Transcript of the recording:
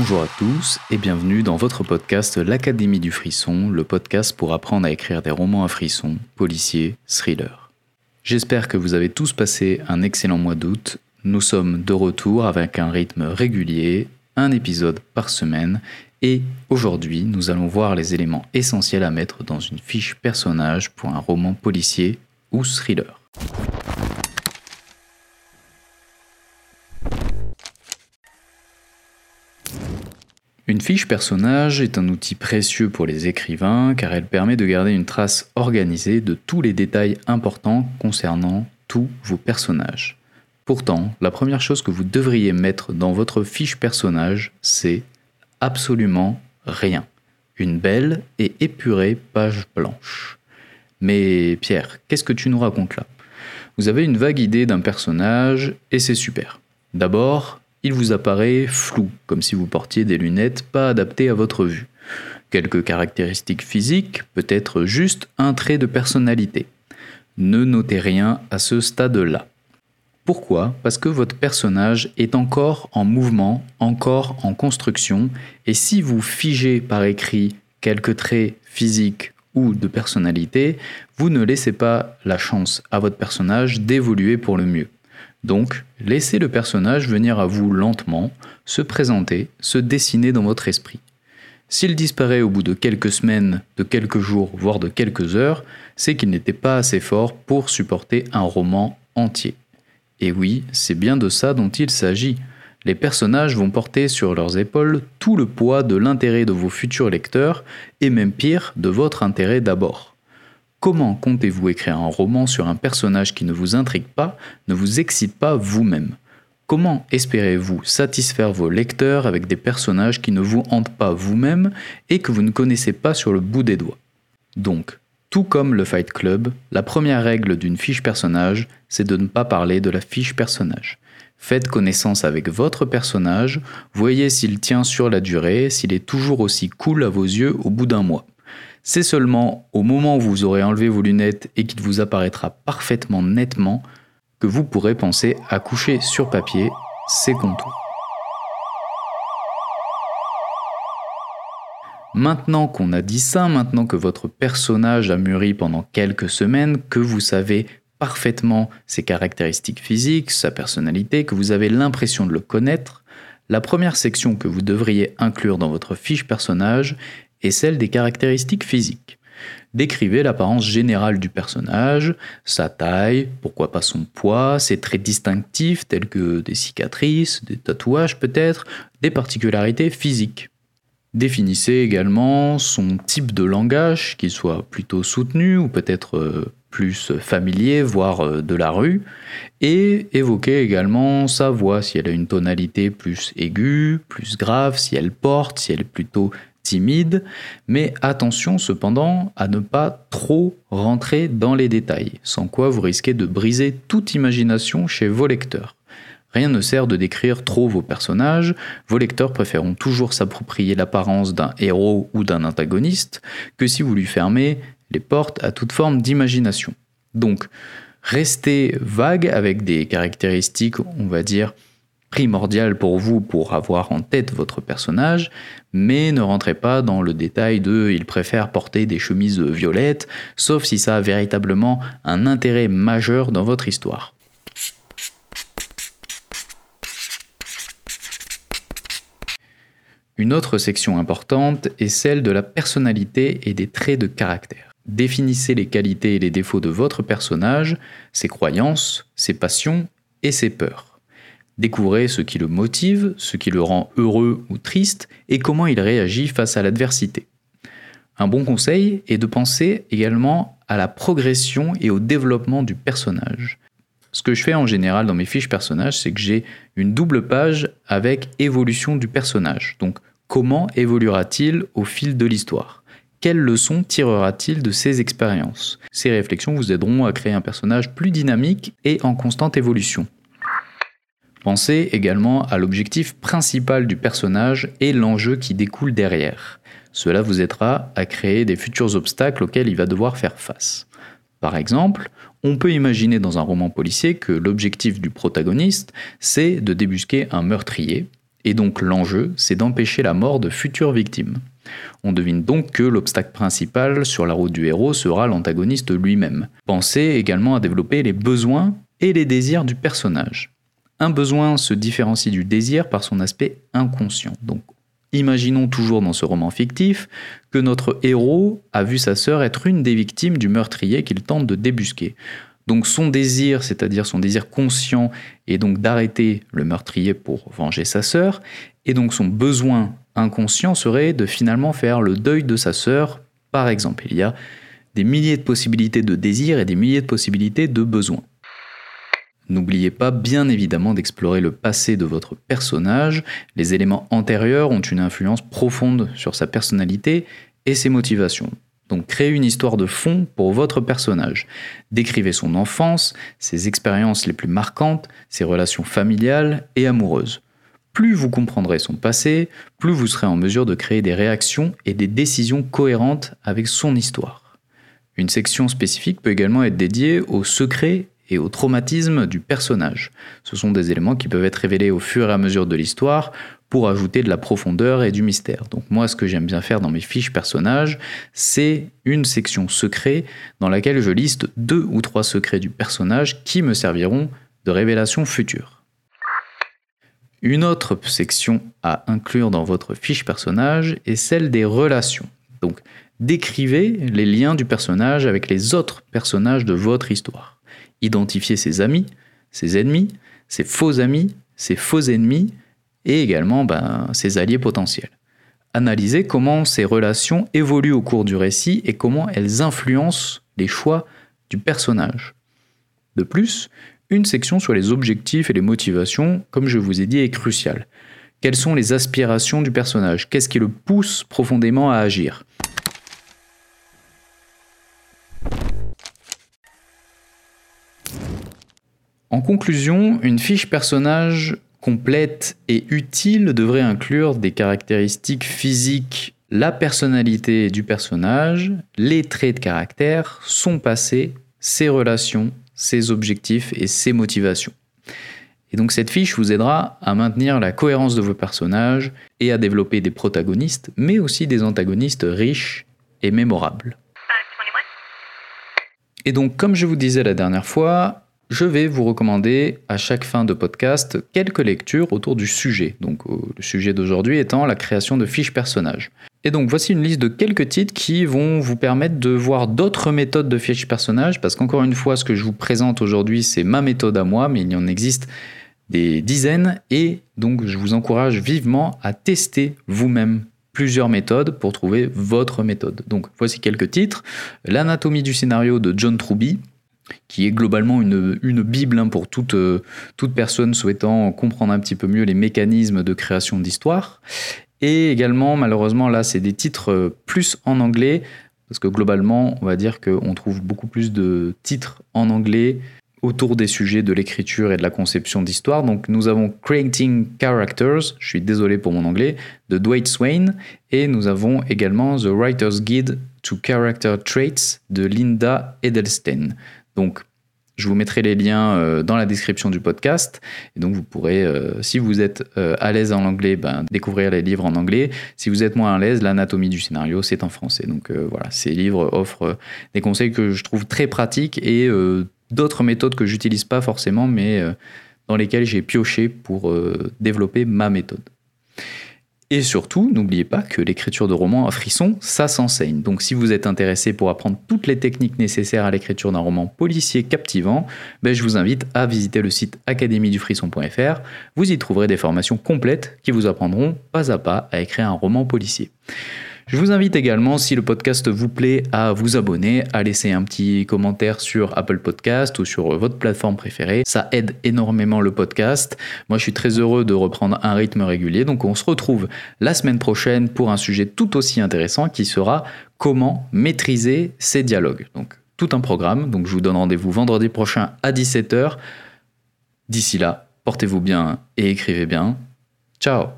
Bonjour à tous et bienvenue dans votre podcast L'Académie du Frisson, le podcast pour apprendre à écrire des romans à frisson, policiers, thrillers. J'espère que vous avez tous passé un excellent mois d'août. Nous sommes de retour avec un rythme régulier, un épisode par semaine et aujourd'hui nous allons voir les éléments essentiels à mettre dans une fiche personnage pour un roman policier ou thriller. Une fiche personnage est un outil précieux pour les écrivains car elle permet de garder une trace organisée de tous les détails importants concernant tous vos personnages. Pourtant, la première chose que vous devriez mettre dans votre fiche personnage, c'est absolument rien. Une belle et épurée page blanche. Mais Pierre, qu'est-ce que tu nous racontes là? Vous avez une vague idée d'un personnage et c'est super. D'abord, il vous apparaît flou, comme si vous portiez des lunettes pas adaptées à votre vue. Quelques caractéristiques physiques, peut-être juste un trait de personnalité. Ne notez rien à ce stade-là. Pourquoi? Parce que votre personnage est encore en mouvement, encore en construction, et si vous figez par écrit quelques traits physiques ou de personnalité, vous ne laissez pas la chance à votre personnage d'évoluer pour le mieux. Donc, laissez le personnage venir à vous lentement, se présenter, se dessiner dans votre esprit. S'il disparaît au bout de quelques semaines, de quelques jours, voire de quelques heures, c'est qu'il n'était pas assez fort pour supporter un roman entier. Et oui, c'est bien de ça dont il s'agit. Les personnages vont porter sur leurs épaules tout le poids de l'intérêt de vos futurs lecteurs, et même pire, de votre intérêt d'abord. Comment comptez-vous écrire un roman sur un personnage qui ne vous intrigue pas, ne vous excite pas vous-même? Comment espérez-vous satisfaire vos lecteurs avec des personnages qui ne vous hantent pas vous-même et que vous ne connaissez pas sur le bout des doigts? Donc, tout comme le Fight Club, la première règle d'une fiche personnage, c'est de ne pas parler de la fiche personnage. Faites connaissance avec votre personnage, voyez s'il tient sur la durée, s'il est toujours aussi cool à vos yeux au bout d'un mois. C'est seulement au moment où vous aurez enlevé vos lunettes et qu'il vous apparaîtra parfaitement nettement que vous pourrez penser à coucher sur papier ces contours. Maintenant qu'on a dit ça, maintenant que votre personnage a mûri pendant quelques semaines, que vous savez parfaitement ses caractéristiques physiques, sa personnalité, que vous avez l'impression de le connaître, la première section que vous devriez inclure dans votre fiche personnage et celle des caractéristiques physiques. Décrivez l'apparence générale du personnage, sa taille, pourquoi pas son poids, ses traits distinctifs tels que des cicatrices, des tatouages peut-être, des particularités physiques. Définissez également son type de langage, qu'il soit plutôt soutenu ou peut-être euh, plus familier, voire euh, de la rue, et évoquez également sa voix, si elle a une tonalité plus aiguë, plus grave, si elle porte, si elle est plutôt timide, mais attention cependant à ne pas trop rentrer dans les détails, sans quoi vous risquez de briser toute imagination chez vos lecteurs. Rien ne sert de décrire trop vos personnages, vos lecteurs préféreront toujours s'approprier l'apparence d'un héros ou d'un antagoniste que si vous lui fermez les portes à toute forme d'imagination. Donc, restez vague avec des caractéristiques, on va dire, primordial pour vous pour avoir en tête votre personnage, mais ne rentrez pas dans le détail de il préfère porter des chemises violettes, sauf si ça a véritablement un intérêt majeur dans votre histoire. Une autre section importante est celle de la personnalité et des traits de caractère. Définissez les qualités et les défauts de votre personnage, ses croyances, ses passions et ses peurs. Découvrez ce qui le motive, ce qui le rend heureux ou triste et comment il réagit face à l'adversité. Un bon conseil est de penser également à la progression et au développement du personnage. Ce que je fais en général dans mes fiches personnages, c'est que j'ai une double page avec évolution du personnage. Donc comment évoluera-t-il au fil de l'histoire? Quelles leçons tirera-t-il de ses expériences? Ces réflexions vous aideront à créer un personnage plus dynamique et en constante évolution. Pensez également à l'objectif principal du personnage et l'enjeu qui découle derrière. Cela vous aidera à créer des futurs obstacles auxquels il va devoir faire face. Par exemple, on peut imaginer dans un roman policier que l'objectif du protagoniste, c'est de débusquer un meurtrier, Et donc l'enjeu, c'est d'empêcher la mort de futures victimes. On devine donc que l'obstacle principal sur la route du héros sera l'antagoniste lui-même. Pensez également à développer les besoins et les désirs du personnage. Un besoin se différencie du désir par son aspect inconscient. Donc Imaginons toujours dans ce roman fictif que notre héros a vu sa sœur être une des victimes du meurtrier qu'il tente de débusquer. Donc son désir, c'est-à-dire son désir conscient, est donc d'arrêter le meurtrier pour venger sa sœur, et donc son besoin inconscient serait de finalement faire le deuil de sa sœur, par exemple. Il y a des milliers de possibilités de désirs et des milliers de possibilités de besoins. N'oubliez pas bien évidemment d'explorer le passé de votre personnage. Les éléments antérieurs ont une influence profonde sur sa personnalité et ses motivations. Donc créez une histoire de fond pour votre personnage. Décrivez son enfance, ses expériences les plus marquantes, ses relations familiales et amoureuses. Plus vous comprendrez son passé, plus vous serez en mesure de créer des réactions et des décisions cohérentes avec son histoire. Une section spécifique peut également être dédiée aux secrets et au traumatisme du personnage. Ce sont des éléments qui peuvent être révélés au fur et à mesure de l'histoire pour ajouter de la profondeur et du mystère. Donc moi, ce que j'aime bien faire dans mes fiches personnages, c'est une section secret dans laquelle je liste deux ou trois secrets du personnage qui me serviront de révélation future. Une autre section à inclure dans votre fiche personnage est celle des relations. Donc décrivez les liens du personnage avec les autres personnages de votre histoire identifier ses amis, ses ennemis, ses faux amis, ses faux ennemis et également ben, ses alliés potentiels. Analyser comment ces relations évoluent au cours du récit et comment elles influencent les choix du personnage. De plus, une section sur les objectifs et les motivations, comme je vous ai dit, est cruciale. Quelles sont les aspirations du personnage? Qu'est-ce qui le pousse profondément à agir? En conclusion, une fiche personnage complète et utile devrait inclure des caractéristiques physiques, la personnalité du personnage, les traits de caractère, son passé, ses relations, ses objectifs et ses motivations. Et donc cette fiche vous aidera à maintenir la cohérence de vos personnages et à développer des protagonistes, mais aussi des antagonistes riches et mémorables. Et donc comme je vous disais la dernière fois, je vais vous recommander à chaque fin de podcast quelques lectures autour du sujet. Donc euh, le sujet d'aujourd'hui étant la création de fiches personnages. Et donc voici une liste de quelques titres qui vont vous permettre de voir d'autres méthodes de fiches personnages, parce qu'encore une fois, ce que je vous présente aujourd'hui, c'est ma méthode à moi, mais il y en existe des dizaines, et donc je vous encourage vivement à tester vous-même plusieurs méthodes pour trouver votre méthode. Donc voici quelques titres. L'anatomie du scénario de John Truby, qui est globalement une, une bible hein, pour toute, euh, toute personne souhaitant comprendre un petit peu mieux les mécanismes de création d'histoire. Et également, malheureusement, là, c'est des titres euh, plus en anglais, parce que globalement, on va dire qu'on trouve beaucoup plus de titres en anglais autour des sujets de l'écriture et de la conception d'histoire. Donc nous avons Creating Characters, je suis désolé pour mon anglais, de Dwight Swain, et nous avons également The Writer's Guide to Character Traits de Linda Edelstein. Donc, je vous mettrai les liens euh, dans la description du podcast. Et donc, vous pourrez, euh, si vous êtes euh, à l'aise en anglais, ben, découvrir les livres en anglais. Si vous êtes moins à l'aise, l'anatomie du scénario, c'est en français. Donc, voilà, ces livres offrent des conseils que je trouve très pratiques et d'autres méthodes que j'utilise pas forcément, mais dans lesquelles j'ai pioché pour développer ma méthode. Et surtout, n'oubliez pas que l'écriture de romans à frisson, ça s'enseigne. Donc si vous êtes intéressé pour apprendre toutes les techniques nécessaires à l'écriture d'un roman policier captivant, ben je vous invite à visiter le site académiedufrisson.fr. Vous y trouverez des formations complètes qui vous apprendront pas à pas à écrire un roman policier. Je vous invite également, si le podcast vous plaît, à vous abonner, à laisser un petit commentaire sur Apple Podcast ou sur votre plateforme préférée. Ça aide énormément le podcast. Moi, je suis très heureux de reprendre un rythme régulier. Donc, on se retrouve la semaine prochaine pour un sujet tout aussi intéressant qui sera comment maîtriser ces dialogues. Donc, tout un programme. Donc, je vous donne rendez-vous vendredi prochain à 17h. D'ici là, portez-vous bien et écrivez bien. Ciao